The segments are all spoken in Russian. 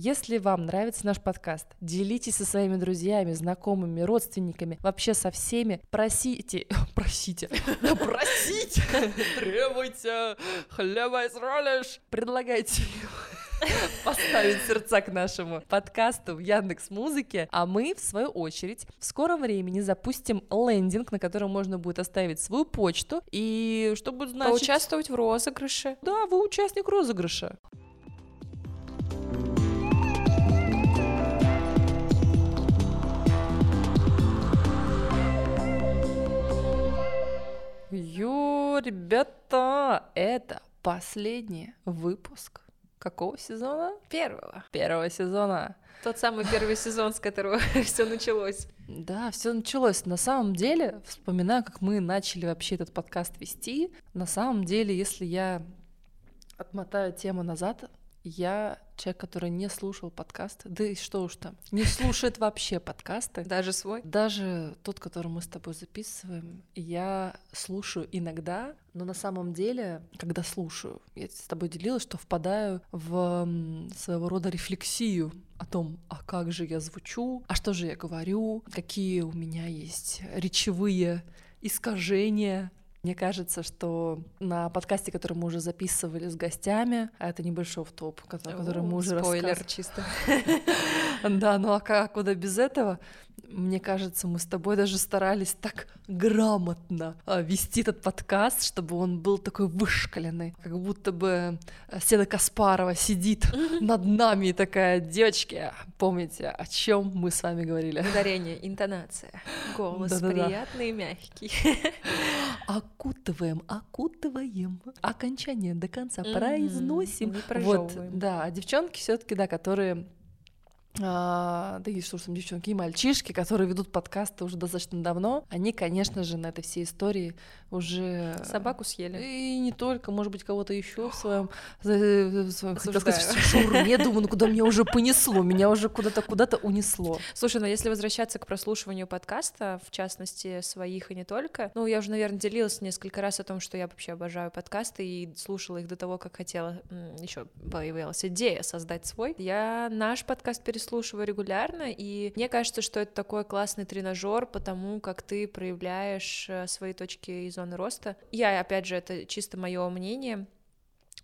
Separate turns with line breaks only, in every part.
Если вам нравится наш подкаст, делитесь со своими друзьями, знакомыми, родственниками, вообще со всеми. Просите, просите, просите, требуйте, хлеба из ролиш, предлагайте поставить сердца к нашему подкасту в Яндекс Музыке, а мы, в свою очередь, в скором времени запустим лендинг, на котором можно будет оставить свою почту, и что будет значить...
Поучаствовать в розыгрыше.
Да, вы участник розыгрыша. Ё, ребята, это последний выпуск Какого сезона?
Первого.
Первого сезона.
Тот самый первый сезон, с которого все началось.
Да, все началось. На самом деле, вспоминаю, как мы начали вообще этот подкаст вести. На самом деле, если я отмотаю тему назад, я человек, который не слушал подкасты, да и что уж там, не слушает вообще подкасты.
Даже свой?
Даже тот, который мы с тобой записываем, я слушаю иногда, но на самом деле, когда слушаю, я с тобой делилась, что впадаю в своего рода рефлексию о том, а как же я звучу, а что же я говорю, какие у меня есть речевые искажения, мне кажется, что на подкасте, который мы уже записывали с гостями, а это небольшой в топ который мы уже
Спойлер чисто.
Да, ну а как, куда без этого? Мне кажется, мы с тобой даже старались так грамотно а, вести этот подкаст, чтобы он был такой вышкаленный, как будто бы э, Седа Каспарова сидит над нами и такая, девочки, помните, о чем мы с вами говорили?
Ударение, интонация, голос приятный и мягкий.
Окутываем, окутываем, окончание до конца произносим.
Вот,
да, а девчонки все-таки, да, которые да и что там девчонки и мальчишки, которые ведут подкасты уже достаточно давно, они, конечно же, на этой всей истории уже
собаку съели.
И не только, может быть, кого-то еще в своем, в своем хотел сказать, думаю, ну куда меня уже понесло, меня уже куда-то куда-то унесло.
Слушай, ну если возвращаться к прослушиванию подкаста, в частности своих и не только, ну я уже, наверное, делилась несколько раз о том, что я вообще обожаю подкасты и слушала их до того, как хотела, еще появилась идея создать свой. Я наш подкаст переслушала переслушиваю регулярно, и мне кажется, что это такой классный тренажер, потому как ты проявляешь э, свои точки и зоны роста. Я, опять же, это чисто мое мнение,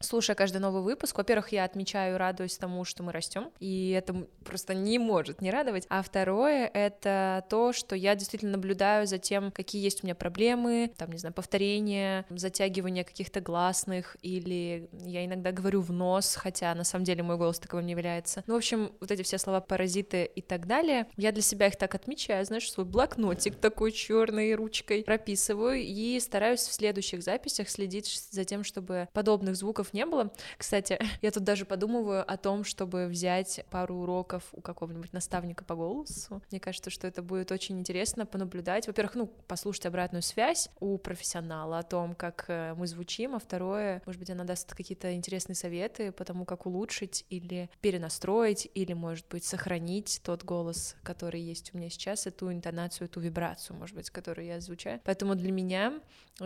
слушая каждый новый выпуск, во-первых, я отмечаю радуюсь тому, что мы растем, и это просто не может не радовать. А второе — это то, что я действительно наблюдаю за тем, какие есть у меня проблемы, там, не знаю, повторения, затягивание каких-то гласных, или я иногда говорю в нос, хотя на самом деле мой голос таковым не является. Ну, в общем, вот эти все слова паразиты и так далее, я для себя их так отмечаю, знаешь, свой блокнотик такой черной ручкой прописываю и стараюсь в следующих записях следить за тем, чтобы подобных звуков не было. Кстати, я тут даже подумываю о том, чтобы взять пару уроков у какого-нибудь наставника по голосу. Мне кажется, что это будет очень интересно понаблюдать. Во-первых, ну, послушать обратную связь у профессионала о том, как э, мы звучим, а второе, может быть, она даст какие-то интересные советы по тому, как улучшить или перенастроить, или, может быть, сохранить тот голос, который есть у меня сейчас, эту интонацию, эту вибрацию, может быть, которую я звучаю. Поэтому для меня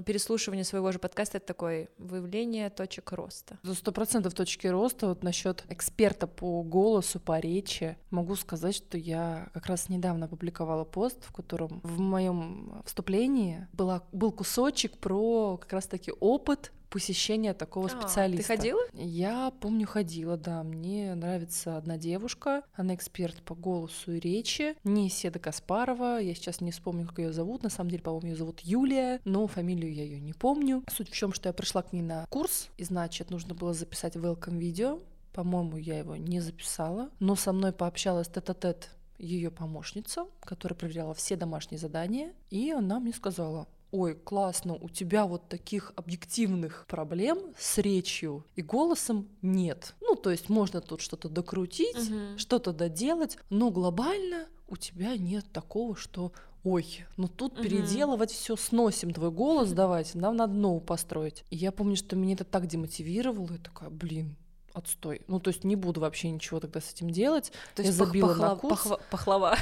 переслушивание своего же подкаста — это такое выявление точек роста роста.
Сто процентов точки роста вот насчет эксперта по голосу, по речи, могу сказать, что я как раз недавно опубликовала пост, в котором в моем вступлении была, был кусочек про как раз-таки опыт посещения такого а, специалиста.
Ты ходила?
Я помню, ходила, да. Мне нравится одна девушка, она эксперт по голосу и речи, не Седа Каспарова, я сейчас не вспомню, как ее зовут, на самом деле, по-моему, ее зовут Юлия, но фамилию я ее не помню. Суть в чем, что я пришла к ней на курс, и значит, нужно было записать welcome видео, по-моему, я его не записала, но со мной пообщалась тет-а-тет ее помощница, которая проверяла все домашние задания, и она мне сказала, ой, классно, у тебя вот таких объективных проблем с речью и голосом нет. Ну, то есть можно тут что-то докрутить, угу. что-то доделать, но глобально у тебя нет такого, что ой, ну тут угу. переделывать все сносим твой голос давайте, нам надо новый построить. И я помню, что меня это так демотивировало, я такая, блин, отстой. Ну, то есть не буду вообще ничего тогда с этим делать.
То
я
есть пах-
забила на
пахла-
курс.
пахва- пахлава.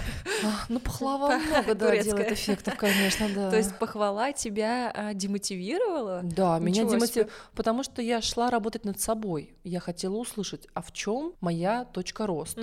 А, ну, пахлава много, да, делает эффектов, конечно, да.
То есть похвала тебя а, демотивировала?
Да, меня
себе.
потому что я шла работать над собой. Я хотела услышать, а в чем моя точка роста.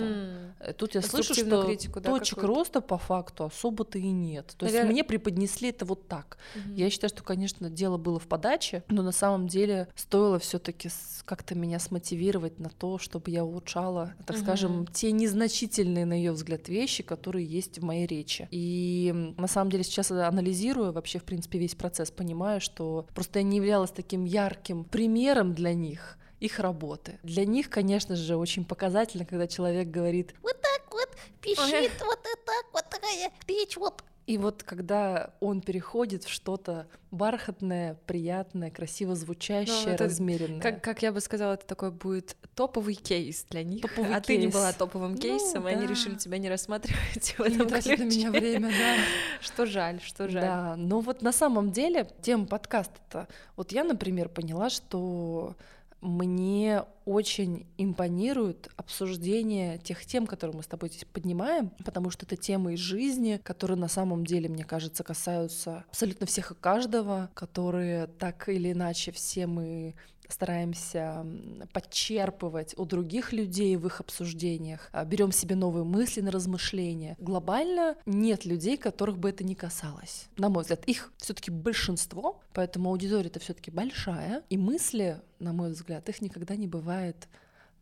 Э, Тут я слышу, что
критику, да,
точек
какую-то?
роста по факту особо-то и нет. То есть мне преподнесли это вот так. Я считаю, что, конечно, дело было в подаче, но на самом деле стоило все-таки как-то меня смотивировать на то, чтобы я улучшала, так
Мгм.
скажем, те незначительные, на ее взгляд, вещи, которые есть в моей речи. И на самом деле сейчас анализируя вообще, в принципе, весь процесс, понимаю, что просто я не являлась таким ярким примером для них их работы. Для них, конечно же, очень показательно, когда человек говорит
Вот так вот пищит, вот и так вот такая речь, вот
И вот когда он переходит в что-то бархатное, приятное, красиво звучащее,
Ну, это
размеренное.
Как, как я бы сказала, это такой будет топовый кейс для них.
Топовый
а ты не
кейс.
была топовым
Ну,
кейсом, и они
да.
решили тебя не рассматривать в
И
этом
на
ключе.
меня время, да.
Что жаль, что жаль.
Да, но вот на самом деле тема подкаста-то, вот я, например, поняла, что мне очень импонирует обсуждение тех тем, которые мы с тобой здесь поднимаем, потому что это темы из жизни, которые на самом деле, мне кажется, касаются абсолютно всех и каждого, которые так или иначе все мы стараемся подчерпывать у других людей в их обсуждениях, а, берем себе новые мысли на размышления. Глобально нет людей, которых бы это не касалось. На мой взгляд, их все-таки большинство, поэтому аудитория-то все-таки большая, и мысли, на мой взгляд, их никогда не бывает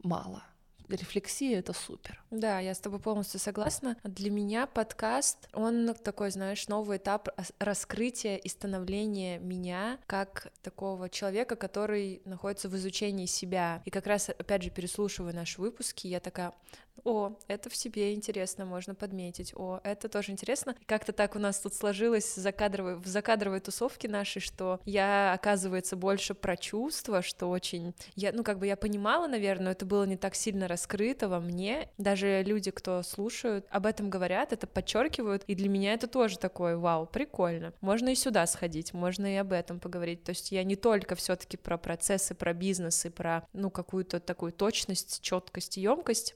мало. Рефлексия — это супер.
Да, я с тобой полностью согласна. Для меня подкаст, он такой, знаешь, новый этап раскрытия и становления меня как такого человека, который находится в изучении себя. И как раз, опять же, переслушивая наши выпуски, я такая, о, это в себе интересно, можно подметить, о, это тоже интересно. И как-то так у нас тут сложилось закадровой, в закадровой тусовке нашей, что я, оказывается, больше про чувства, что очень... Я, ну, как бы я понимала, наверное, но это было не так сильно раскрыто во мне. Даже люди, кто слушают, об этом говорят, это подчеркивают, и для меня это тоже такое, вау, прикольно. Можно и сюда сходить, можно и об этом поговорить. То есть я не только все таки про процессы, про бизнес и про, ну, какую-то такую точность, четкость, емкость,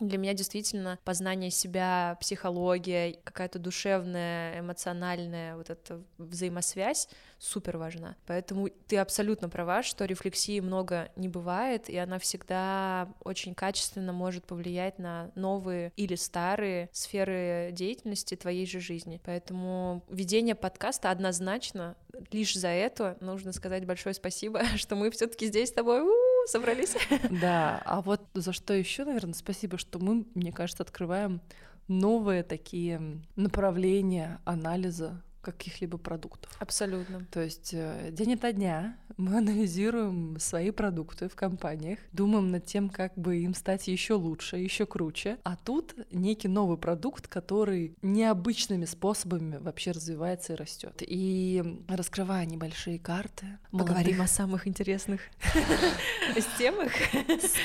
для меня действительно познание себя, психология, какая-то душевная, эмоциональная вот эта взаимосвязь супер важна. Поэтому ты абсолютно права, что рефлексии много не бывает, и она всегда очень качественно может повлиять на новые или старые сферы деятельности твоей же жизни. Поэтому ведение подкаста однозначно лишь за это нужно сказать большое спасибо, что мы все-таки здесь с тобой у-у, собрались.
Да, а вот за что еще, наверное, спасибо, что мы, мне кажется, открываем новые такие направления анализа каких-либо продуктов.
Абсолютно.
То есть э, день ото дня мы анализируем свои продукты в компаниях, думаем над тем, как бы им стать еще лучше, еще круче. А тут некий новый продукт, который необычными способами вообще развивается и растет. И раскрывая небольшие карты,
Поговорим
молодых-
о самых интересных темах.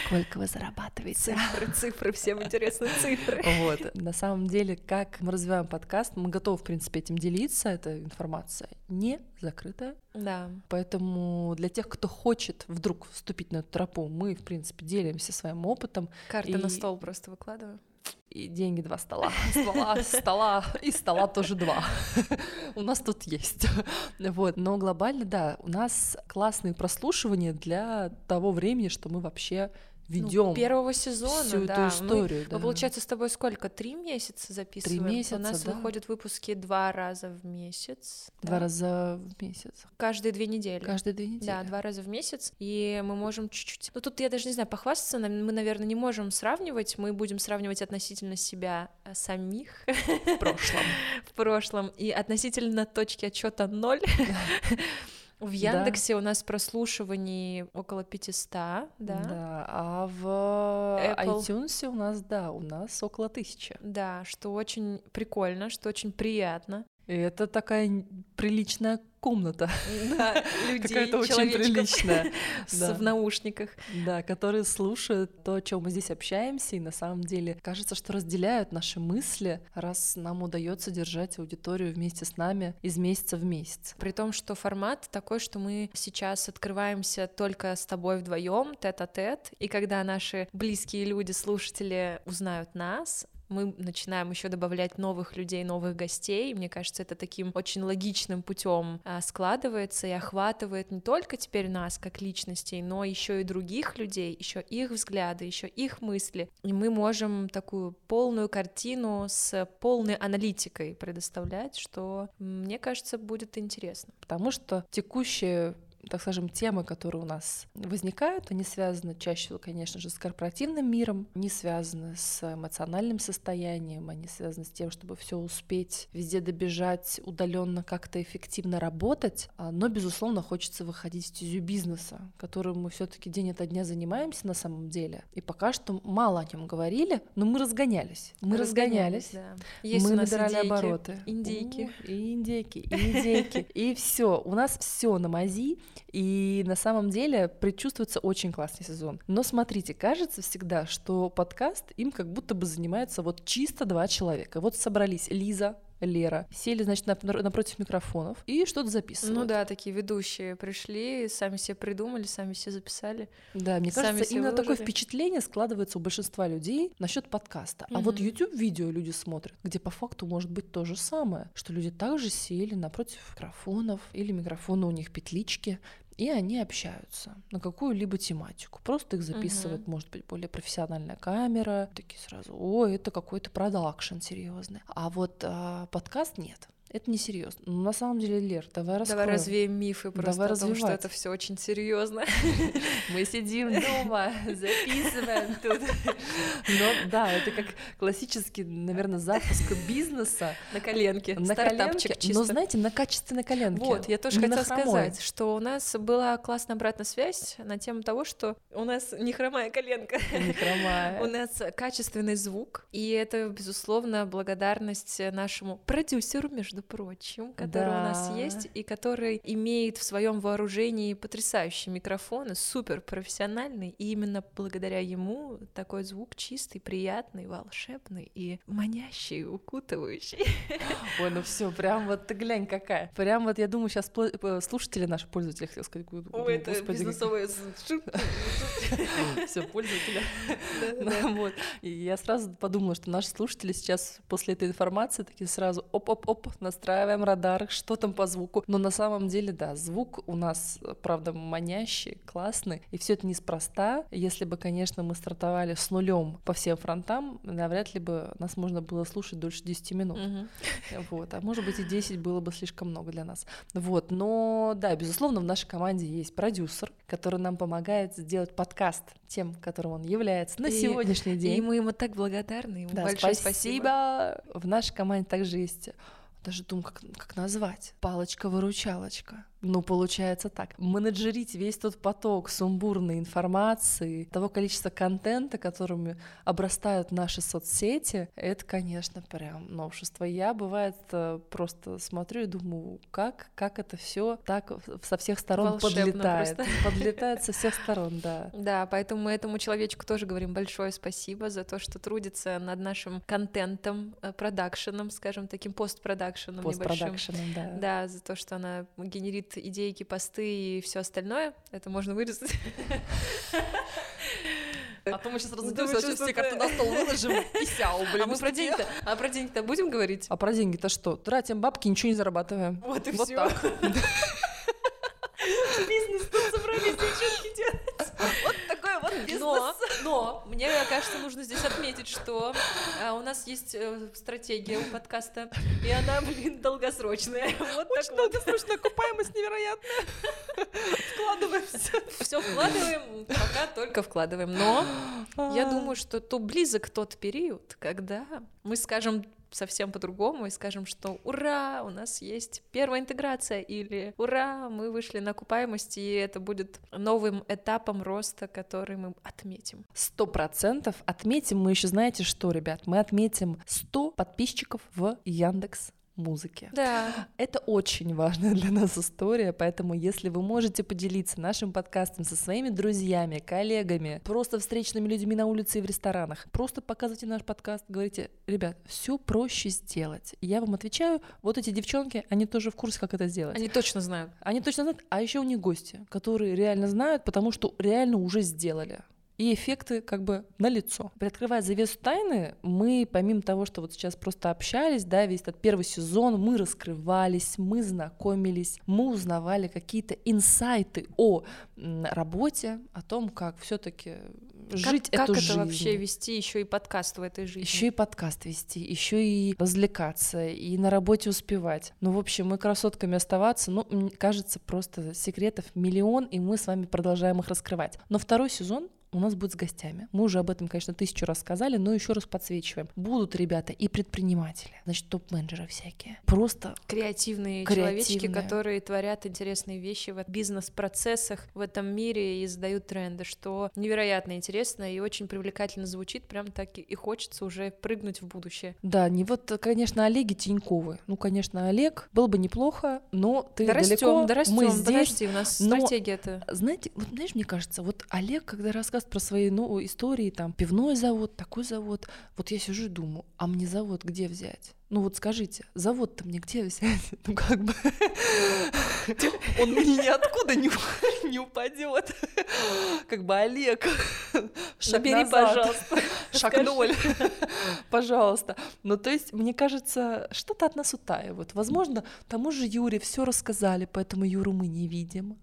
сколько вы зарабатываете.
Цифры, цифры, всем интересны цифры.
Вот. На самом деле, как мы развиваем подкаст, мы готовы, в принципе, этим делиться. Эта информация не закрытая.
Да.
Поэтому для тех, кто хочет вдруг вступить на эту тропу, мы, в принципе, делимся своим опытом.
Карты на
И-
стол просто выкладываю.
И деньги два стола. Стола, стола и стола тоже два. У нас тут есть. Вот. Но глобально, да, у нас классные прослушивания для того времени, что мы вообще ведем
Ну, первого сезона,
всю
да.
эту
Мы-
историю.
Мы,
да.
получается, с тобой сколько? Три месяца записываем?
месяца,
У нас
да.
выходят выпуски два раза в месяц.
Два
да?
раза в месяц.
Каждые две недели.
Каждые две недели.
Да, два раза в месяц, и мы можем чуть-чуть... Ну, тут я даже не знаю, похвастаться, мы, наверное, не можем сравнивать, мы будем сравнивать относительно себя э, самих
в прошлом.
в прошлом и относительно точки отчета ноль. В Яндексе у нас прослушиваний около 500, да?
Да, а в
Apple.
iTunes у нас, да, у нас около тысячи.
Да, что очень прикольно, что очень приятно.
И это такая приличная комната,
Да, людей,
какая-то очень приличная. Да.
в наушниках.
Да, которые слушают то, о чем мы здесь общаемся, и на самом деле кажется, что разделяют наши мысли, раз нам удается держать аудиторию вместе с нами из месяца в месяц.
При том, что формат такой, что мы сейчас открываемся только с тобой вдвоем, тет-а-тет, и когда наши близкие люди, слушатели узнают нас, мы начинаем еще добавлять новых людей, новых гостей. Мне кажется, это таким очень логичным путем складывается и охватывает не только теперь нас как личностей, но еще и других людей, еще их взгляды, еще их мысли. И мы можем такую полную картину с полной аналитикой предоставлять, что, мне кажется, будет интересно.
Потому что текущие так скажем, темы, которые у нас возникают, они связаны чаще, конечно же, с корпоративным миром, они связаны с эмоциональным состоянием, они связаны с тем, чтобы все успеть, везде добежать, удаленно как-то эффективно работать. А, Но, безусловно, хочется выходить в стезю бизнеса, которым мы все-таки день ото дня занимаемся на самом деле. И пока что мало о нем говорили, но мы разгонялись. Мы разгонялись.
да. Есть
мы набирали
идейки,
обороты.
индейки.
У, И индейки, и индейки. И все. У нас все на мази. И на самом деле предчувствуется очень классный сезон. Но смотрите, кажется всегда, что подкаст им как будто бы занимается вот чисто два человека. Вот собрались Лиза, Лера, сели, значит, нап- напротив микрофонов и что-то записывают.
Ну да, такие ведущие пришли, сами себе придумали, сами все записали.
Да, мне
Сами
кажется,
себе
именно такое
выложили.
впечатление складывается у большинства людей насчет подкаста. А вот. YouTube-видео люди смотрят, где по факту может быть то же самое, что люди также сели напротив микрофонов или микрофоны у них петлички, и они общаются на какую-либо тематику. Просто их записывает, может быть, более профессиональная камера. Такие сразу, о, это какой-то продакшн серьезный. А вот а, подкаст нет. Это не серьезно. Ну, на самом деле, Лер, давай раскроем.
Давай развеем мифы просто
Давай
о том, что
развивать.
это все очень серьезно.
Мы сидим дома, записываем тут. Но да, это как классический, наверное, запуск бизнеса
На коленке.
на коленке,
чисто.
но, знаете, на качественной коленке.
Вот, я тоже
Не
хотела сказать, что у нас была классная обратная связь на тему того, что у нас не хромая коленка.
Не хромая.
У нас качественный звук, и это, безусловно, благодарность нашему продюсеру, между прочим, который у нас
Да.
есть, и который имеет в своем вооружении потрясающие микрофоны, супер профессиональный, и именно благодаря ему такой звук чистый, приятный, волшебный и манящий, укутывающий.
Ой, ну все, прям вот ты глянь какая. Прям вот я думаю, сейчас слушатели наши пользователи, хотел сказать, ой,
это бизнесовые
все, пользователи. Вот. И я сразу подумала, что наши слушатели сейчас после этой информации такие сразу оп-оп-оп, настраиваем радар, что там по звуку. Но на самом деле, да, звук у нас, правда, манящий, классный, и все это неспроста. Если бы, конечно, мы стартовали с нулем по всем фронтам, навряд ли бы нас можно было слушать дольше 10 минут.
Мгм.
Вот, а может быть и 10 было бы слишком много для нас. Вот, но да, безусловно, в нашей команде есть продюсер, который нам помогает сделать подкаст тем, которым он является на
И-
сегодняшний день.
И мы ему так благодарны. Ему
Да,
большое
спасибо. В нашей команде также есть даже думаю, как, как назвать. Палочка-выручалочка. Ну, получается так. Менеджерить весь тот поток сумбурной информации, того количества контента, которыми обрастают наши соцсети, это, конечно, прям новшество. Я, бывает, э, просто смотрю и думаю, как, как это все так со всех сторон
Волшебно
подлетает.
просто.
Подлетает со всех сторон, да.
Да, поэтому мы этому человечку тоже говорим большое спасибо за то, что трудится над нашим контентом, э, продакшеном, скажем, таким постпродакшеном небольшим.
Постпродакшеном, да.
Да, за то, что она генерит идейки, посты и все остальное. Это можно вырезать.
А то мы сейчас
разойдёмся, вообще все карты на
стол выложим, писяу,
А мы про деньги-то, а про деньги-то будем говорить?
А про деньги-то что? Тратим бабки, ничего не зарабатываем.
Вот и
Вот
всё.
так.
Бизнес тут собрались девчонки делать. Вот Но, но, мне кажется, нужно здесь отметить, что а, у нас есть э, стратегия у подкаста, и она, блин, долгосрочная. Вот вот.
долгосрочная окупаемость невероятная. Вкладываемся.
Все вкладываем, пока только вкладываем. Но
А.
я думаю, что то близок тот период, когда мы скажем совсем по-другому и скажем, что ура, у нас есть первая интеграция, или ура, мы вышли на окупаемость, и это будет новым этапом роста, который мы отметим.
Сто процентов отметим мы еще, знаете что, ребят? Мы отметим 100 подписчиков в Яндекс музыки.
Да.
Это очень важная для нас история, поэтому если вы можете поделиться нашим подкастом со своими друзьями, коллегами, просто встречными людьми на улице и в ресторанах, просто показывайте наш подкаст, говорите, ребят, все проще сделать. Я вам отвечаю, вот эти девчонки, они тоже в курсе, как это сделать.
Они точно знают.
Они точно знают, а еще у них гости, которые реально знают, потому что реально уже сделали и эффекты как бы на лицо. Приоткрывая завесу тайны, мы, помимо того, что вот сейчас просто общались, да, весь этот первый сезон, мы раскрывались, мы знакомились, мы узнавали какие-то инсайты о работе, о том, как все-таки жить
как,
эту
как
жизнь.
это вообще вести еще и подкаст в этой жизни?
Еще и подкаст вести, еще и развлекаться, и на работе успевать. Ну, в общем, мы красотками оставаться, ну, мне кажется, просто секретов миллион, и мы с вами продолжаем их раскрывать. Но второй сезон у нас будет с гостями. Мы уже об этом, конечно, тысячу раз сказали, но еще раз подсвечиваем. Будут ребята и предприниматели, значит, топ-менеджеры всякие. Просто
креативные,
Креативные.
человечки, которые творят интересные вещи в бизнес-процессах в этом мире и задают тренды, что невероятно интересно и очень привлекательно звучит, прям так и- хочется уже прыгнуть в будущее.
Да, не вот, конечно, Олеги Тиньковы. Ну, конечно, Олег, было бы неплохо, но ты
да
далеко,
растем, да растем,
мы здесь.
подожди, у нас
но-
стратегия-то.
Знаете, вот знаешь, мне кажется, вот Олег, когда рассказывает про свои ну, истории, там, пивной завод, такой завод, вот я сижу и думаю, а мне завод где взять? Ну вот скажите, завод-то мне где взять? Ну как бы он мне ниоткуда не, не упадет. Как бы Олег, шаг
Набери,
назад.
пожалуйста.
Шаг
Скажи.
ноль, пожалуйста. Ну, то есть, мне кажется, что-то от нас утаивают. Возможно, тому же Юре все рассказали, поэтому Юру мы не видим.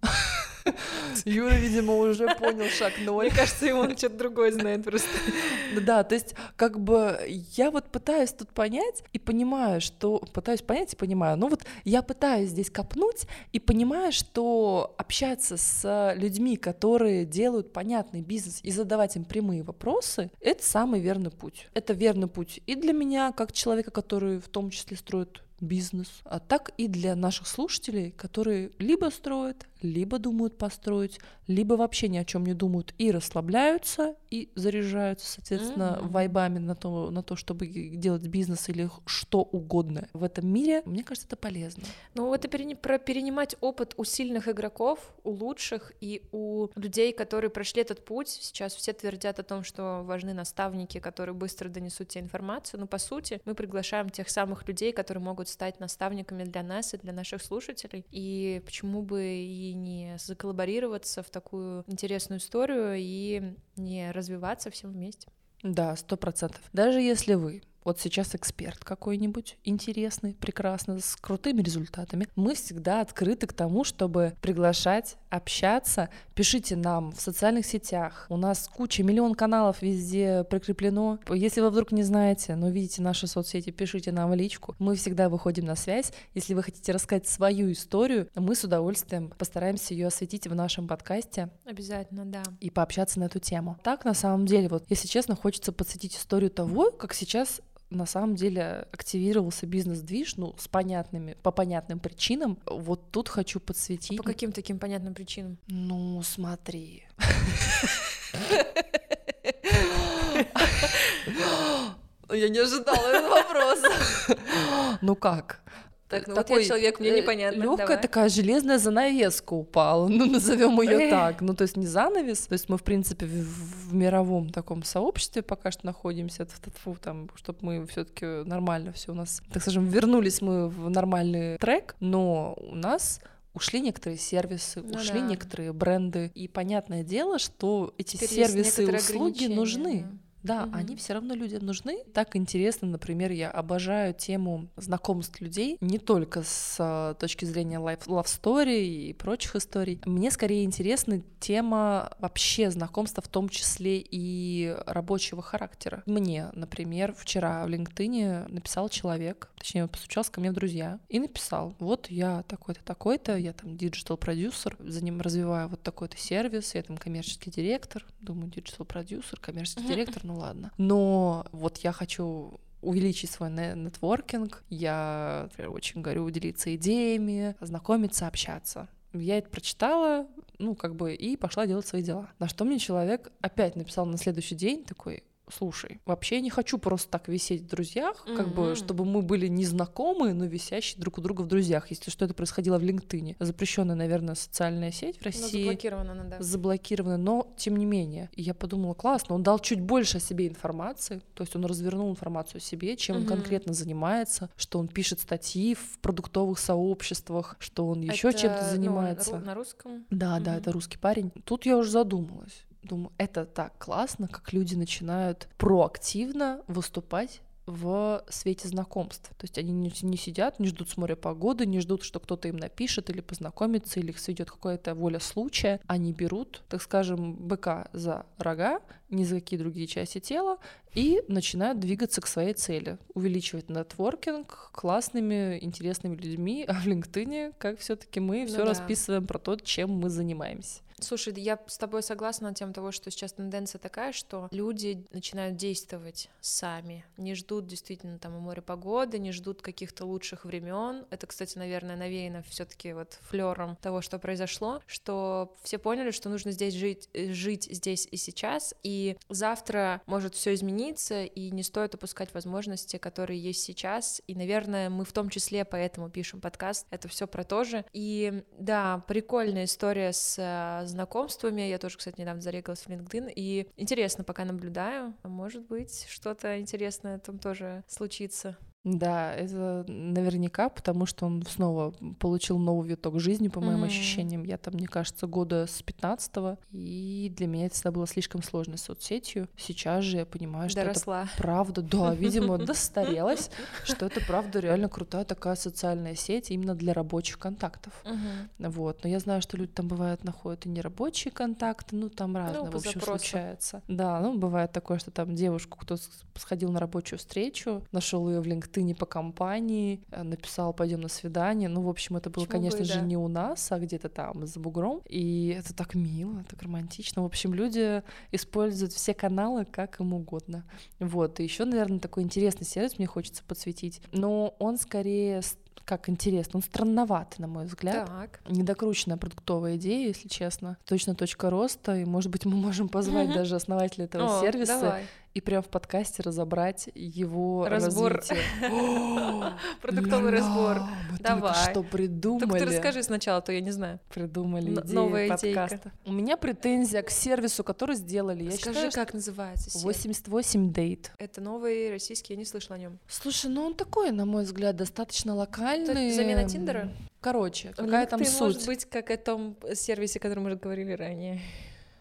Юра, видимо, уже понял шаг ноль.
Мне кажется, и он что-то другое знает просто.
Да, то есть, как бы я вот пытаюсь тут понять и понимаю, что пытаюсь понять и понимаю. Ну вот я пытаюсь здесь копнуть и понимаю, что общаться с людьми, которые делают понятный бизнес и задавать им прямые вопросы, это самый верный путь. Это верный путь и для меня, как человека, который в том числе строит бизнес, а так и для наших слушателей, которые либо строят, либо думают построить, либо вообще ни о чем не думают и расслабляются, и заряжаются, соответственно,
Мгм.
вайбами на то, на то, чтобы делать бизнес или что угодно в этом мире. Мне кажется, это полезно.
Ну, это перени- про перенимать опыт у сильных игроков, у лучших и у людей, которые прошли этот путь. Сейчас все твердят о том, что важны наставники, которые быстро донесут тебе информацию. Но по сути мы приглашаем тех самых людей, которые могут стать наставниками для нас и для наших слушателей. И почему бы и не заколлаборироваться в такую интересную историю и не развиваться всем вместе.
Да, сто процентов. Даже если вы вот сейчас эксперт какой-нибудь интересный, прекрасный, с крутыми результатами, мы всегда открыты к тому, чтобы приглашать, общаться. Пишите нам в социальных сетях. У нас куча, миллион каналов везде прикреплено. Если вы вдруг не знаете, но видите наши соцсети, пишите нам в личку. Мы всегда выходим на связь. Если вы хотите рассказать свою историю, мы с удовольствием постараемся ее осветить в нашем подкасте
Обязательно, да.
и пообщаться на эту тему. Так, на самом деле, вот, если честно, хочется подсветить историю того, как сейчас на самом деле активировался бизнес-движ, ну, с понятными, по понятным причинам. Вот тут хочу подсветить.
По каким таким понятным причинам?
Ну, смотри. Я не ожидала этого вопроса. Ну как?
Так, ну вот я человек, мне непонятно,
Легкая
давай.
такая железная занавеска упала. Ну, назовем ее
Э.
так. Ну, то есть не занавес. То есть мы, в принципе, в, в мировом таком сообществе пока что находимся. Тьфу, там, чтобы мы все-таки нормально все у нас, так скажем, вернулись мы в нормальный трек, но у нас ушли некоторые сервисы,
Ну
ушли
да.
некоторые бренды. И понятное дело, что эти
Теперь
сервисы и услуги нужны.
да.
Да,
Мгм.
они все равно людям нужны. Так интересно, например, я обожаю тему знакомств людей не только с а, точки зрения life, love story и прочих историй. Мне скорее интересна тема вообще знакомства, в том числе и рабочего характера. Мне, например, вчера в LinkedIn написал человек, точнее, он постучался ко мне в друзья и написал, вот я такой-то, такой-то, я там digital-продюсер, за ним развиваю вот такой-то сервис, я там коммерческий директор, думаю, digital-продюсер, коммерческий директор, ну ладно. Но вот я хочу увеличить свой не- нетворкинг, я например, очень говорю делиться идеями, знакомиться, общаться. Я это прочитала, ну, как бы, и пошла делать свои дела. На что мне человек опять написал на следующий день такой, слушай, вообще я не хочу просто так висеть в друзьях, как бы, чтобы мы были незнакомые, но висящие друг у друга в друзьях. Если что, это происходило в LinkedIn. Запрещенная, наверное, социальная сеть в
Ну,
России.
заблокирована она, да.
заблокированы, но тем не менее. И я подумала, классно, он дал чуть больше о себе информации, то есть он развернул информацию о себе, чем он
Мгм.
конкретно занимается, что он пишет статьи в продуктовых сообществах, что он еще
Это,
чем-то
ну,
занимается.
ру- на русском.
Да, да,
Мгм.
это русский парень. Тут я уже задумалась. Думаю, это так классно, как люди начинают проактивно выступать в свете знакомств. То есть они не, не сидят, не ждут с моря погоды, не ждут, что кто-то им напишет или познакомится, или их сведет какая-то воля случая. Они берут, так скажем, быка за рога, ни за какие другие части тела, и начинают двигаться к своей цели. Увеличивать нетворкинг классными, интересными людьми, а в LinkedIn, как все таки мы
Ну
все
да.
расписываем про то, чем мы занимаемся.
Слушай, я с тобой согласна на тем того, что сейчас тенденция такая, что люди начинают действовать сами, не ждут действительно там у моря погоды, не ждут каких-то лучших времен. Это, кстати, наверное, навеяно все-таки вот флером того, что произошло, что все поняли, что нужно здесь жить, э, жить здесь и сейчас, и завтра может все измениться, и не стоит упускать возможности, которые есть сейчас. И, наверное, мы в том числе поэтому пишем подкаст. Это все про то же. И да, прикольная история с э, знакомствами. Я тоже, кстати, недавно зарегалась в LinkedIn. И интересно, пока наблюдаю, может быть, что-то интересное там тоже случится.
Да, это наверняка, потому что он снова получил новый виток жизни, по моим
Мгм.
ощущениям. Я там, мне кажется, года с 15 и для меня это всегда было слишком сложной соцсетью. Сейчас же я понимаю, что это
Доросла.
правда, да, видимо, достарелась, что это правда реально крутая такая социальная сеть именно для рабочих контактов. Вот, но я знаю, что люди там бывают находят и нерабочие контакты, ну там разное,
по
в общем, случается. Да, ну бывает такое, что там девушку, кто с- сходил на рабочую встречу, нашел ее в LinkedIn по компании, э, написал, пойдем на свидание. Ну, в общем, это было,
бы
конечно же,
да.
не у нас, а где-то там за бугром. И это так мило, так романтично. В общем, люди используют все каналы как им угодно. Вот, и еще, наверное, такой интересный сервис мне хочется подсветить. Но он скорее как интересно, он странноватый, на мой взгляд
Так.
недокрученная продуктовая идея, если честно. Точно точка роста, и, может быть, мы можем позвать даже основателя этого сервиса. И прямо в подкасте разобрать его
Разбор. Продуктовый разбор. Давай.
что придумали.
ты расскажи сначала, а то я не знаю.
Придумали
Н-
идею
новая идейка.
подкаста. У меня претензия к сервису, который сделали.
Скажи, как называется сервис?
88 дейт.
Это новый российский, я не слышала о нем.
Слушай, ну он такой, на мой взгляд, достаточно локальный.
замена Тиндера?
Короче, какая там суть?
может быть как о том сервисе, о котором мы говорили ранее.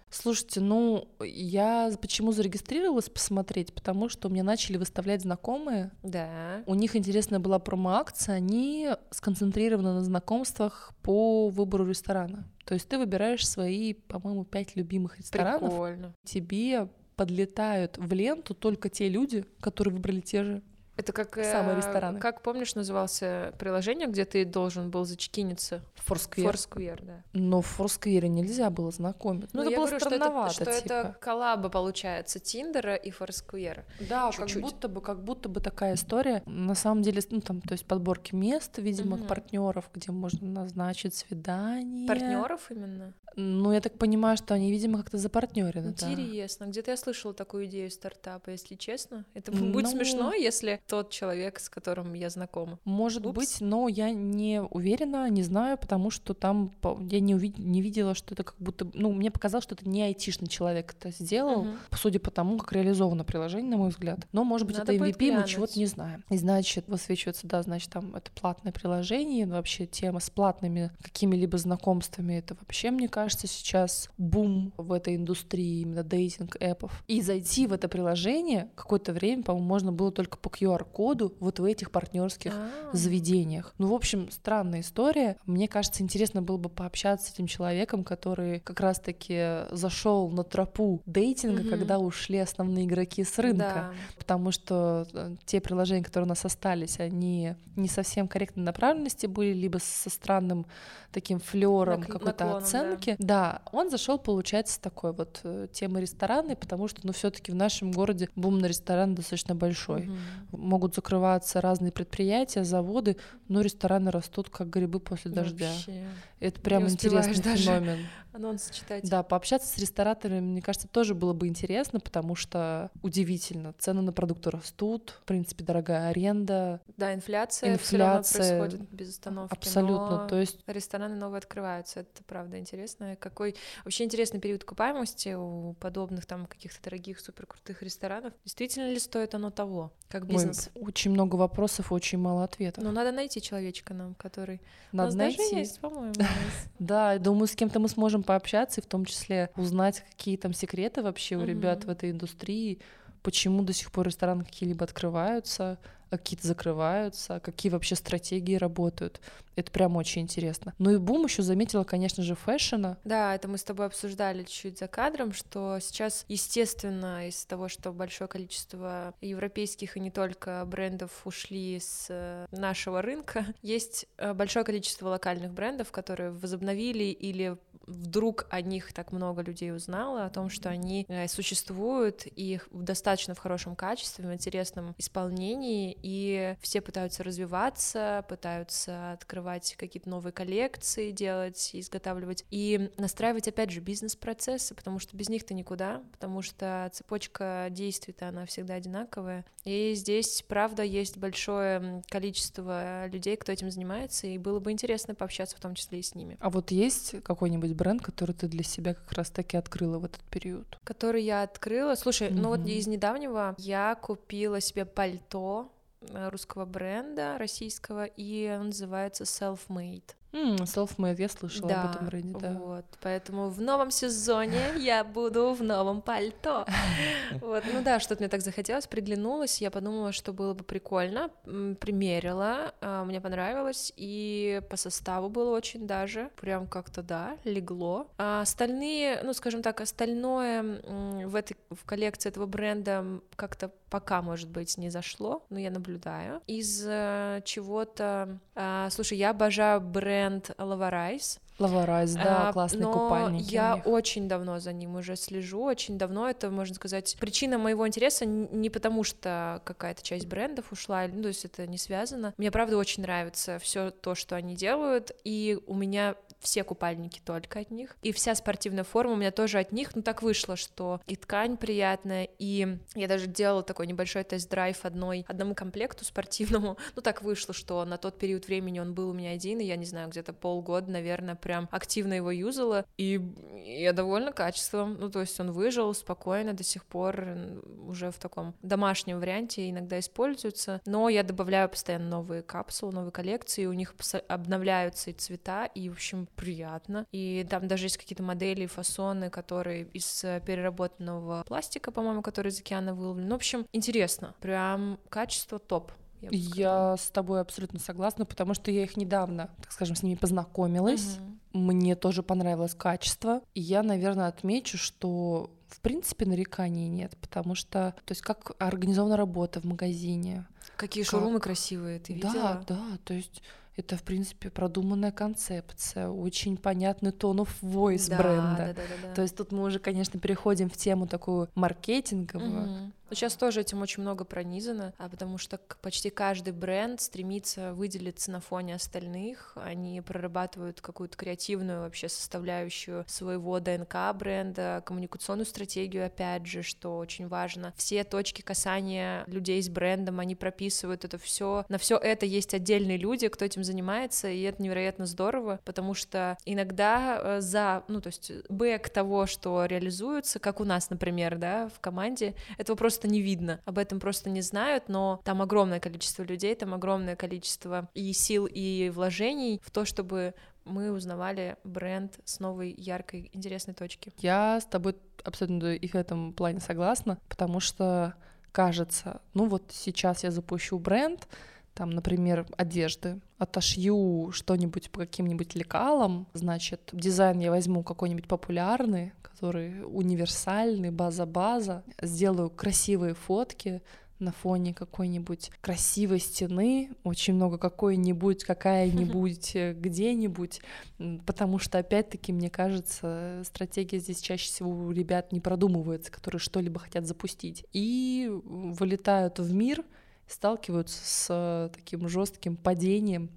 Слушайте, ну, я почему зарегистрировалась посмотреть? Потому что мне начали выставлять знакомые.
Да.
У них интересная была промо-акция, они сконцентрированы на знакомствах по выбору ресторана. То есть ты выбираешь свои, по-моему, пять любимых ресторанов.
Прикольно.
Тебе подлетают в ленту только те люди, которые выбрали те же.
Это как...
Самые
э,
рестораны.
Как, помнишь, назывался приложение, где ты должен был зачекиниться?
Foursquare.
Foursquare, да.
Но в Foursquare нельзя было знакомиться. Ну, это
я
было
говорю, что это,
странновато,
что это
типа.
коллаба, получается, Тиндера и Foursquare.
Да,
Чуть-чуть.
как будто бы, как будто бы такая история. На самом деле, ну там, то есть подборки мест, видимо,
Мгм.
партнеров, где можно назначить свидание.
Партнеров именно?
Ну, я так понимаю, что они, видимо, как-то запартнерены. да.
Интересно. Где-то я слышала такую идею стартапа, если честно. Это
Ну-
будет смешно, если тот человек, с которым я знакома.
Может
Упс.
быть, но я не уверена, не знаю, потому что там я не, уви- не видела, что это как будто... Ну, мне показалось, что это не айтишный человек это сделал,
Мгм.
судя по тому, как реализовано приложение, на мой взгляд. Но, может быть,
Надо
это MVP, мы чего-то не знаем. И значит, высвечивается, да, значит, там это платное приложение, вообще тема с платными какими-либо знакомствами, это вообще, мне кажется, сейчас бум в этой индустрии именно дейтинг-эпов. И зайти в это приложение какое-то время, по-моему, можно было только по QR-коду вот в этих партнерских
А,
заведениях. Ну, в общем, странная история. Мне кажется, интересно было бы пообщаться с этим человеком, который как раз-таки зашел на тропу дейтинга,
Мгм.
когда ушли основные игроки с рынка.
Да.
Потому что э, те приложения, которые у нас остались, они не совсем корректной направленности были, либо со странным таким флером какой-то
наклоном, да.
Оценки. Да. он зашел, получается, такой вот э, темы рестораны, потому что, ну, все-таки в нашем городе бум на ресторан достаточно большой
Мгм.
могут закрываться разные предприятия, заводы, но рестораны растут как грибы после дождя.
Вообще.
Это прям интересный
даже.
феномен.
Анонсы читать.
Да, пообщаться с рестораторами, мне кажется, тоже было бы интересно, потому что удивительно, цены на продукты растут, в принципе, дорогая аренда.
Да, инфляция, инфляция равно происходит без остановки.
Абсолютно,
но
то есть
рестораны новые открываются, это правда интересно. Какой вообще интересный период окупаемости у подобных там каких-то дорогих суперкрутых ресторанов. Действительно ли стоит оно того, как бизнес?
Ой, очень много вопросов, очень мало ответов.
Ну, надо найти человечка нам, который...
Надо
У нас
найти.
даже есть, по-моему.
Да, думаю, с кем-то мы сможем пообщаться и в том числе узнать, какие там секреты вообще у ребят
Мгм.
в этой индустрии, почему до сих пор рестораны какие-либо открываются, а какие-то закрываются, какие вообще стратегии работают. Это прям очень интересно. Ну и бум еще заметила, конечно же, фэшена.
Да, это мы с тобой обсуждали чуть-чуть за кадром, что сейчас, естественно, из-за того, что большое количество европейских и не только брендов ушли с э, нашего рынка, есть э, большое количество локальных брендов, которые возобновили или вдруг о них так много людей узнало, о том, что они э, существуют и их достаточно в хорошем качестве, в интересном исполнении, и все пытаются развиваться, пытаются открывать какие-то новые коллекции, делать, изготавливать и настраивать, опять же, бизнес-процессы, потому что без них-то никуда, потому что цепочка действий-то она всегда одинаковая. И здесь, правда, есть большое количество людей, кто этим занимается, и было бы интересно пообщаться в том числе и с ними.
А вот есть какой-нибудь бренд, который ты для себя как раз-таки открыла в этот период?
который я открыла. Слушай, ну вот из недавнего я купила себе пальто э, русского бренда, российского, и он называется Self-Made.
М, Self-made, я слышала об этом бренде, да.
вот, поэтому в новом сезоне я буду в новом пальто. Вот, ну да, что-то мне так захотелось, приглянулась, я подумала, что было бы прикольно, примерила, а, мне понравилось, и по составу было очень даже, прям как-то, да, легло. А остальные, ну, скажем так, остальное в этой, в коллекции этого бренда как-то пока, может быть, не зашло, но я наблюдаю. Из э, чего-то... а, слушай, я обожаю бренд Lavarice.
Lavarice, да,
А,
классные
но
купальники.
я очень давно за ним уже слежу, очень давно. Это, можно сказать, причина моего интереса не потому, что какая-то часть брендов ушла, ну, то есть это не связано. Мне, правда, очень нравится все то, что они делают, и у меня все купальники только от них, и вся спортивная форма у меня тоже от них, ну так вышло, что и ткань приятная, и я даже делала такой небольшой тест-драйв одной, одному комплекту спортивному, ну так вышло, что на тот период времени он был у меня один, и я не знаю, где-то полгода, наверное, прям активно его юзала, и я довольна качеством, ну то есть он выжил спокойно до сих пор, уже в таком домашнем варианте иногда используется, но я добавляю постоянно новые капсулы, новые коллекции, у них обновляются и цвета, и, в общем, приятно, и там даже есть какие-то модели, фасоны, которые из э, переработанного пластика, по-моему, который из океана выловлен, ну, в общем, интересно, прям качество топ. я.
Я с тобой абсолютно согласна, потому что я их недавно, так скажем, с ними познакомилась.
Мгм.
Мне тоже понравилось качество. И я, наверное, отмечу, что в принципе нареканий нет, потому что, то есть как организована работа в магазине.
Какие
Как?
шоурумы красивые, ты видела?
Да, да, то есть это, в принципе, продуманная концепция, очень понятный тон of voice
Да,
бренда.
да, да, да, да.
То есть тут мы уже, конечно, переходим в тему такую маркетинговую.
Мгм. Ну, Сейчас тоже этим очень много пронизано, а потому что почти каждый бренд стремится выделиться на фоне остальных. Они прорабатывают какую-то креативную вообще составляющую своего ДНК бренда, коммуникационную стратегию, опять же, что очень важно. Все точки касания людей с брендом, они прописывают это все. На все это есть отдельные люди, кто этим занимается, и это невероятно здорово, потому что иногда э, за, ну, то есть бэк того, что реализуется, как у нас, например, да, в команде, этого просто не видно, об этом просто не знают, но там огромное количество людей, там огромное количество и сил, и вложений в то, чтобы мы узнавали бренд с новой, яркой, интересной точки.
Я с тобой абсолютно и в этом плане согласна, потому что кажется, ну вот сейчас я запущу бренд, там, например, одежды, отошью что-нибудь по каким-нибудь лекалам, значит, дизайн я возьму какой-нибудь популярный, который универсальный, база-база, сделаю красивые фотки, на фоне какой-нибудь красивой стены, очень много какой-нибудь, какая-нибудь, э, где-нибудь, потому что, опять-таки, мне кажется, стратегия здесь чаще всего у ребят не продумывается, которые что-либо хотят запустить, и вылетают в мир, сталкиваются с таким жестким падением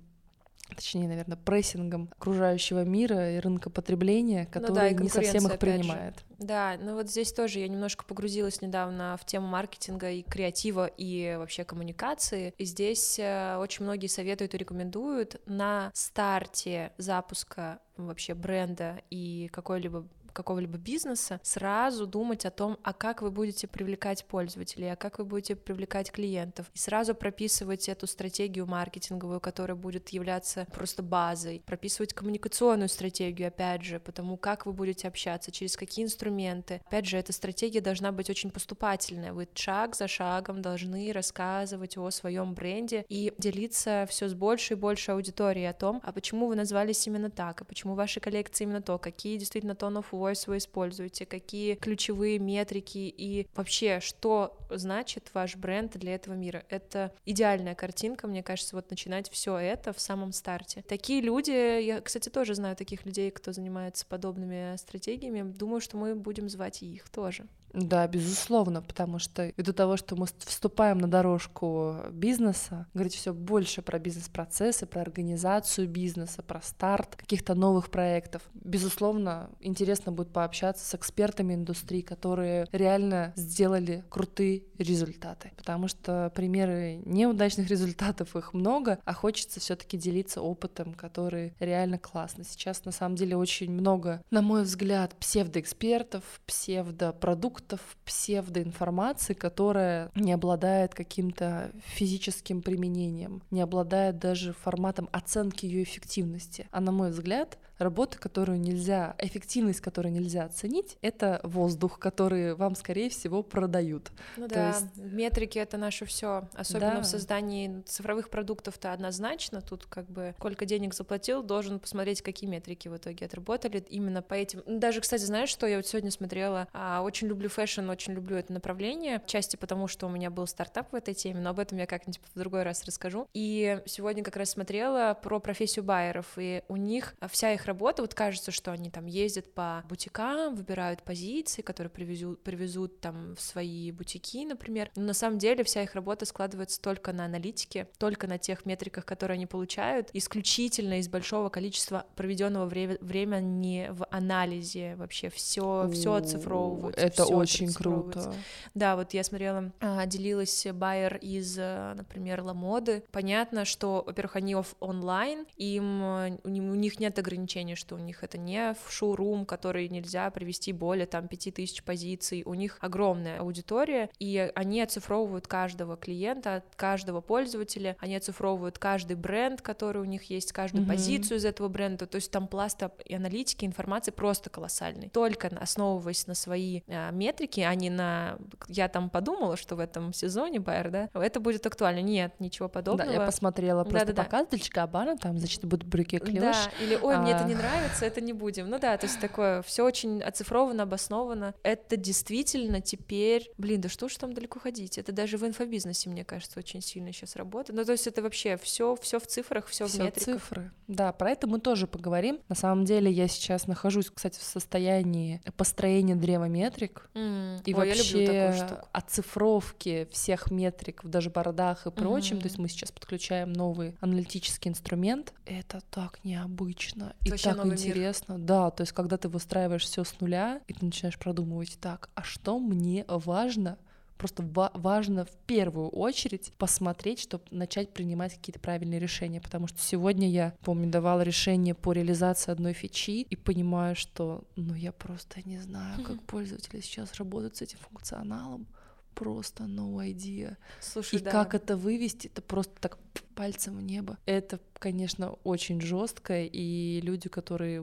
точнее, наверное, прессингом окружающего мира и рынка потребления, который
ну да,
не совсем их принимает.
Же. Да, ну вот здесь тоже я немножко погрузилась недавно в тему маркетинга и креатива и вообще коммуникации. И здесь э, очень многие советуют и рекомендуют на старте запуска вообще бренда и какой-либо какого-либо бизнеса, сразу думать о том, а как вы будете привлекать пользователей, а как вы будете привлекать клиентов, и сразу прописывать эту стратегию маркетинговую, которая будет являться просто базой, прописывать коммуникационную стратегию, опять же, потому как вы будете общаться, через какие инструменты. Опять же, эта стратегия должна быть очень поступательная, вы шаг за шагом должны рассказывать о своем бренде и делиться все с большей и большей аудиторией о том, а почему вы назвались именно так, а почему ваши коллекции именно то, какие действительно tone of voice вы используете, какие ключевые метрики и вообще, что значит ваш бренд для этого мира. Это идеальная картинка, мне кажется, вот начинать все это в самом старте. Такие люди, я, кстати, тоже знаю таких людей, кто занимается подобными стратегиями, думаю, что мы будем звать и их тоже.
Да, безусловно, потому что ввиду того, что мы вступаем на дорожку бизнеса, говорить все больше про бизнес-процессы, про организацию бизнеса, про старт каких-то новых проектов. Безусловно, интересно будет пообщаться с экспертами индустрии, которые реально сделали крутые результаты, потому что примеры неудачных результатов их много, а хочется все-таки делиться опытом, который реально классно. Сейчас на самом деле очень много, на мой взгляд, псевдоэкспертов, псевдопродуктов, продуктов псевдоинформации, которая не обладает каким-то физическим применением, не обладает даже форматом оценки ее эффективности. А на мой взгляд, работа, которую нельзя, эффективность, которую нельзя оценить, это воздух, который вам, скорее всего, продают.
Ну То да, есть... метрики — это наше все, особенно да. в создании цифровых продуктов-то однозначно, тут как бы сколько денег заплатил, должен посмотреть, какие метрики в итоге отработали именно по этим. Даже, кстати, знаешь, что я вот сегодня смотрела, а, очень люблю fashion, очень люблю это направление, части потому, что у меня был стартап в этой теме, но об этом я как-нибудь в другой раз расскажу. И сегодня как раз смотрела про профессию байеров, и у них вся их работа, вот кажется, что они там ездят по бутикам, выбирают позиции, которые привезут, привезут там в свои бутики, например. Но на самом деле вся их работа складывается только на аналитике, только на тех метриках, которые они получают, исключительно из большого количества проведенного вре- времени в анализе вообще все все оцифровывают.
Это очень круто.
Да, вот я смотрела, а, делилась байер из, э, например, Ламоды. Понятно, что, во-первых, они онлайн, им э, у них нет ограничений ощущение, что у них это не в шоурум, который нельзя привести более там пяти тысяч позиций, у них огромная аудитория, и они оцифровывают каждого клиента, каждого пользователя, они оцифровывают каждый бренд, который у них есть, каждую mm-hmm. позицию из этого бренда, то есть там пласт и аналитики, информации просто колоссальный. Только основываясь на свои а, метрики, а не на... Я там подумала, что в этом сезоне, Байер, да, это будет актуально. Нет, ничего подобного.
Да, я посмотрела просто Да-да-да. показ Дольче Габбана, там, значит, будут брюки клеш. Да,
или, ой, а... мне это не не нравится, это не будем. Ну да, то есть такое, все очень оцифровано, обосновано. Это действительно теперь, блин, да что ж там далеко ходить? Это даже в инфобизнесе, мне кажется, очень сильно сейчас работает. Ну то есть это вообще все, все в цифрах, все в метриках.
цифры. Да, про это мы тоже поговорим. На самом деле я сейчас нахожусь, кстати, в состоянии построения древа метрик
mm.
и
Ой,
вообще оцифровки всех метрик даже бородах и прочем. Mm. То есть мы сейчас подключаем новый аналитический инструмент. Это так необычно.
И вообще
так интересно. Мир. Да, то есть когда ты выстраиваешь все с нуля, и ты начинаешь продумывать так, а что мне важно, просто ва- важно в первую очередь посмотреть, чтобы начать принимать какие-то правильные решения, потому что сегодня я, помню, давала решение по реализации одной фичи и понимаю, что, ну, я просто не знаю, как пользователи сейчас работают с этим функционалом, просто no idea.
Слушай,
и
да.
как это вывести, это просто так пальцем в небо. Это, конечно, очень жестко, и люди, которые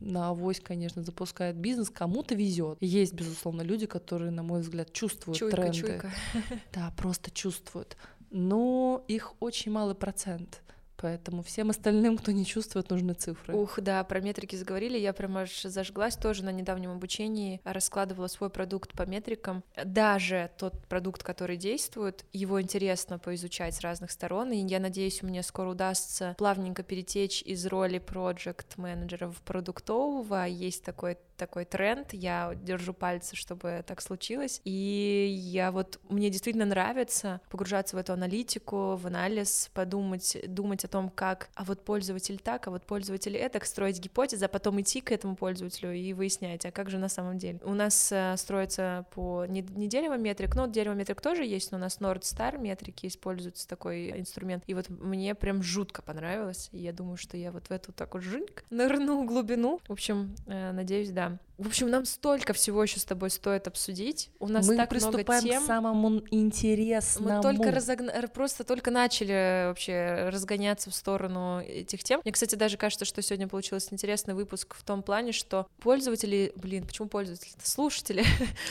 на авось, конечно, запускают бизнес, кому-то везет. Есть, безусловно, люди, которые, на мой взгляд, чувствуют
чуйка,
тренды.
Чуйка.
Да, просто чувствуют. Но их очень малый процент. Поэтому всем остальным, кто не чувствует, нужны цифры.
Ух, да, про метрики заговорили. Я прям аж зажглась тоже на недавнем обучении, раскладывала свой продукт по метрикам. Даже тот продукт, который действует, его интересно поизучать с разных сторон. И я надеюсь, меня скоро удастся плавненько перетечь из роли проект менеджера в продуктового. Есть такой такой тренд, я держу пальцы, чтобы так случилось, и я вот, мне действительно нравится погружаться в эту аналитику, в анализ, подумать, думать о том, как, а вот пользователь так, а вот пользователь это, строить гипотезы, а потом идти к этому пользователю и выяснять, а как же на самом деле. У нас э, строится по не, не дерево метрик, но дерево метрик тоже есть, но у нас Nord Star метрики используется такой инструмент, и вот мне прям жутко понравилось, и я думаю, что я вот в эту так вот жинк нырну глубину. В общем, э, надеюсь, да. В общем, нам столько всего еще с тобой стоит обсудить. У нас
Мы
так
приступаем
много тем.
к самому интересному.
Мы только разогна... просто только начали вообще разгоняться в сторону этих тем. Мне, кстати, даже кажется, что сегодня получился интересный выпуск в том плане, что пользователи, блин, почему пользователи? Слушатели.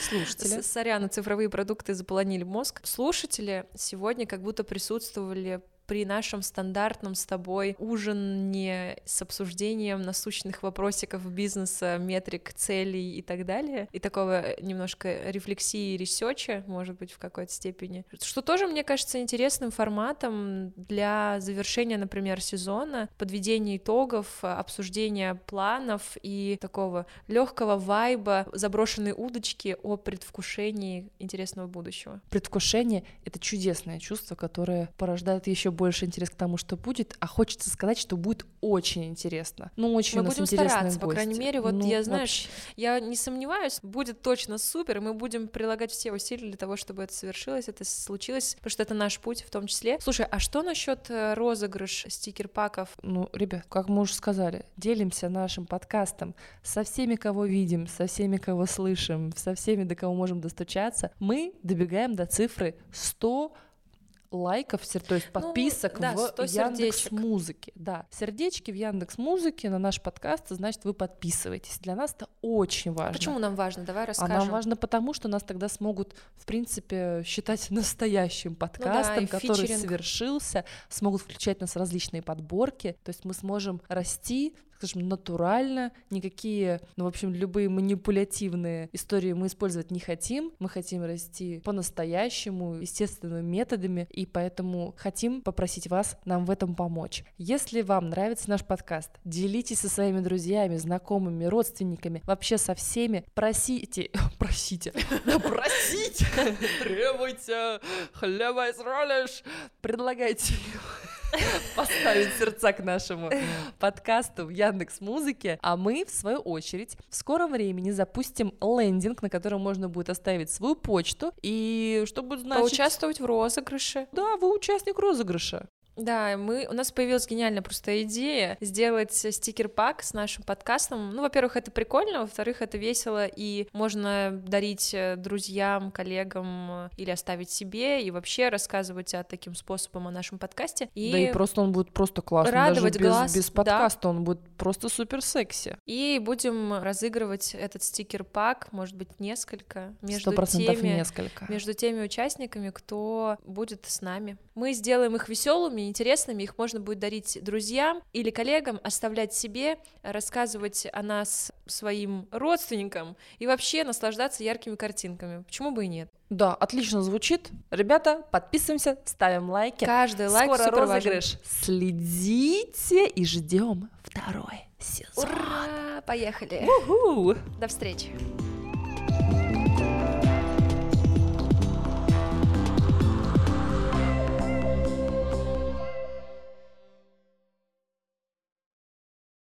Слушатели.
Сорян, цифровые продукты заполонили мозг. Слушатели сегодня как будто присутствовали при нашем стандартном с тобой ужине с обсуждением насущных вопросиков бизнеса, метрик, целей и так далее, и такого немножко рефлексии и ресеча, может быть, в какой-то степени, что тоже, мне кажется, интересным форматом для завершения, например, сезона, подведения итогов, обсуждения планов и такого легкого вайба, заброшенной удочки о предвкушении интересного будущего.
Предвкушение — это чудесное чувство, которое порождает еще больше интерес к тому, что будет, а хочется сказать, что будет очень интересно. Ну, очень
Мы
у нас
будем стараться, по
гости.
крайней мере, вот
Ну,
я, знаешь,
вообще.
я не сомневаюсь, будет точно супер, и мы будем прилагать все усилия для того, чтобы это совершилось, это случилось, потому что это наш путь в том числе. Слушай, а что насчет розыгрыш стикер-паков?
Ну, ребят, как мы уже сказали, делимся нашим подкастом со всеми, кого видим, со всеми, кого слышим, со всеми, до кого можем достучаться. Мы добегаем до цифры 100 лайков, то есть
Ну,
подписок
да,
в
100
Яндекс. Музыке. Да, сердечки в Яндекс Музыке на наш подкаст, значит, вы подписываетесь. Для нас это очень важно.
Почему нам важно? Давай
А
расскажем.
нам важно потому, что нас тогда смогут, в принципе, считать настоящим подкастом,
Ну и
который
фичеринг.
совершился, смогут включать нас в различные подборки, то есть мы сможем расти скажем, натурально, никакие, ну, в общем, любые манипулятивные истории мы использовать не хотим, мы хотим расти по-настоящему, естественными методами, и поэтому хотим попросить вас нам в этом помочь. Если вам нравится наш подкаст, делитесь со своими друзьями, знакомыми, родственниками, вообще со всеми, просите, просите, просите, требуйте, хлеба и сролишь, предлагайте поставить сердца к нашему подкасту в Яндекс Музыке, а мы, в свою очередь, в скором времени запустим лендинг, на котором можно будет оставить свою почту, и что будет значить...
Поучаствовать в розыгрыше.
Да, вы участник розыгрыша.
Да, мы, у нас появилась гениальная просто идея сделать стикер-пак с нашим подкастом. Ну, во-первых, это прикольно, во-вторых, это весело, и можно дарить э, друзьям, коллегам э, или оставить себе, и вообще рассказывать о таким способом о нашем подкасте. И,
Да и просто он будет просто классный,
радовать
даже без,
глаз,
без
да.
подкаста он будет просто супер секси.
и будем разыгрывать этот стикер-пак, может быть, несколько, между теми,
несколько.
между теми участниками, кто будет с нами. Мы сделаем их веселыми, интересными, их можно будет дарить друзьям или коллегам, оставлять себе, рассказывать о нас своим родственникам и вообще наслаждаться яркими картинками. Почему бы и нет?
Да, отлично звучит. Ребята, подписываемся, ставим лайки.
Каждый лайк
Скоро
супер важен.
розыгрыш. Следите и ждем второй сезон.
Ура! Поехали!
Уху!
До встречи!